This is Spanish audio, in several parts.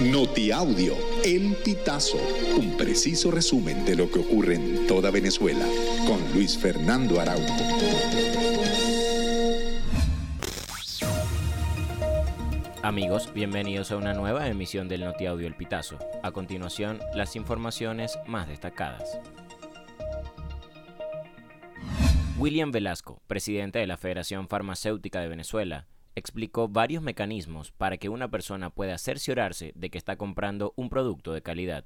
Notiaudio, El Pitazo, un preciso resumen de lo que ocurre en toda Venezuela, con Luis Fernando Araújo. Amigos, bienvenidos a una nueva emisión del Notiaudio El Pitazo. A continuación, las informaciones más destacadas. William Velasco, presidente de la Federación Farmacéutica de Venezuela, explicó varios mecanismos para que una persona pueda cerciorarse de que está comprando un producto de calidad.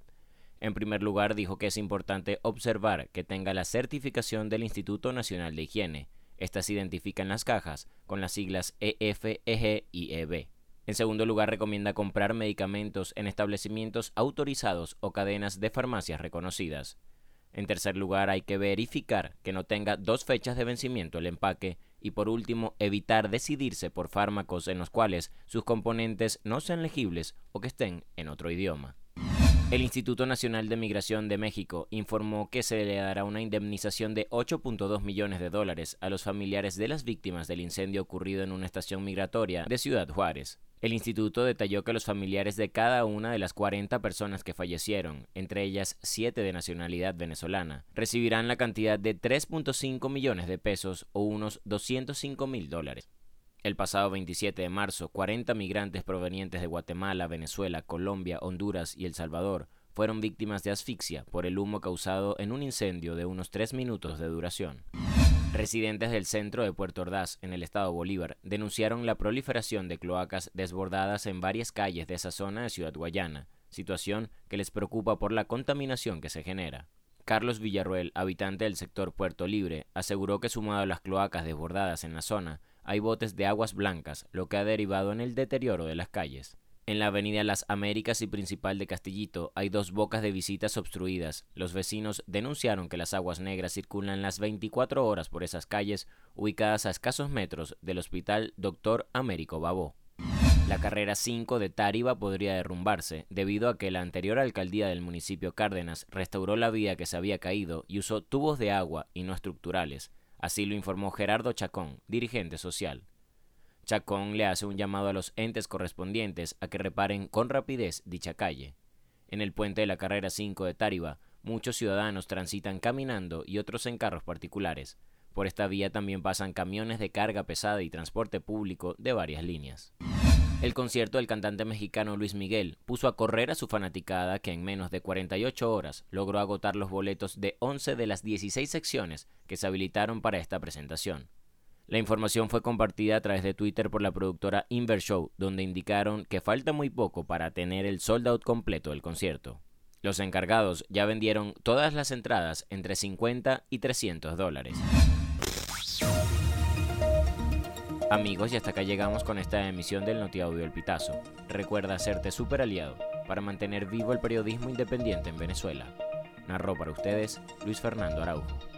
En primer lugar, dijo que es importante observar que tenga la certificación del Instituto Nacional de Higiene. Estas identifican las cajas con las siglas EF, EG y EB. En segundo lugar, recomienda comprar medicamentos en establecimientos autorizados o cadenas de farmacias reconocidas. En tercer lugar, hay que verificar que no tenga dos fechas de vencimiento el empaque y por último, evitar decidirse por fármacos en los cuales sus componentes no sean legibles o que estén en otro idioma. El Instituto Nacional de Migración de México informó que se le dará una indemnización de 8.2 millones de dólares a los familiares de las víctimas del incendio ocurrido en una estación migratoria de Ciudad Juárez. El instituto detalló que los familiares de cada una de las 40 personas que fallecieron, entre ellas 7 de nacionalidad venezolana, recibirán la cantidad de 3.5 millones de pesos o unos 205 mil dólares. El pasado 27 de marzo, 40 migrantes provenientes de Guatemala, Venezuela, Colombia, Honduras y El Salvador fueron víctimas de asfixia por el humo causado en un incendio de unos 3 minutos de duración. Residentes del centro de Puerto Ordaz, en el estado Bolívar, denunciaron la proliferación de cloacas desbordadas en varias calles de esa zona de Ciudad Guayana, situación que les preocupa por la contaminación que se genera. Carlos Villarruel, habitante del sector Puerto Libre, aseguró que sumado a las cloacas desbordadas en la zona, hay botes de aguas blancas, lo que ha derivado en el deterioro de las calles. En la avenida Las Américas y principal de Castillito hay dos bocas de visitas obstruidas. Los vecinos denunciaron que las aguas negras circulan las 24 horas por esas calles ubicadas a escasos metros del Hospital Dr. Américo Babó. La carrera 5 de Táriba podría derrumbarse debido a que la anterior alcaldía del municipio Cárdenas restauró la vía que se había caído y usó tubos de agua y no estructurales. Así lo informó Gerardo Chacón, dirigente social. Chacón le hace un llamado a los entes correspondientes a que reparen con rapidez dicha calle. En el puente de la carrera 5 de Táriba, muchos ciudadanos transitan caminando y otros en carros particulares. Por esta vía también pasan camiones de carga pesada y transporte público de varias líneas. El concierto del cantante mexicano Luis Miguel puso a correr a su fanaticada que en menos de 48 horas logró agotar los boletos de 11 de las 16 secciones que se habilitaron para esta presentación. La información fue compartida a través de Twitter por la productora Inver Show, donde indicaron que falta muy poco para tener el sold out completo del concierto. Los encargados ya vendieron todas las entradas entre 50 y 300 dólares. Amigos, y hasta acá llegamos con esta emisión del Notiaudio El Pitazo. Recuerda hacerte super aliado para mantener vivo el periodismo independiente en Venezuela. Narró para ustedes Luis Fernando Araujo.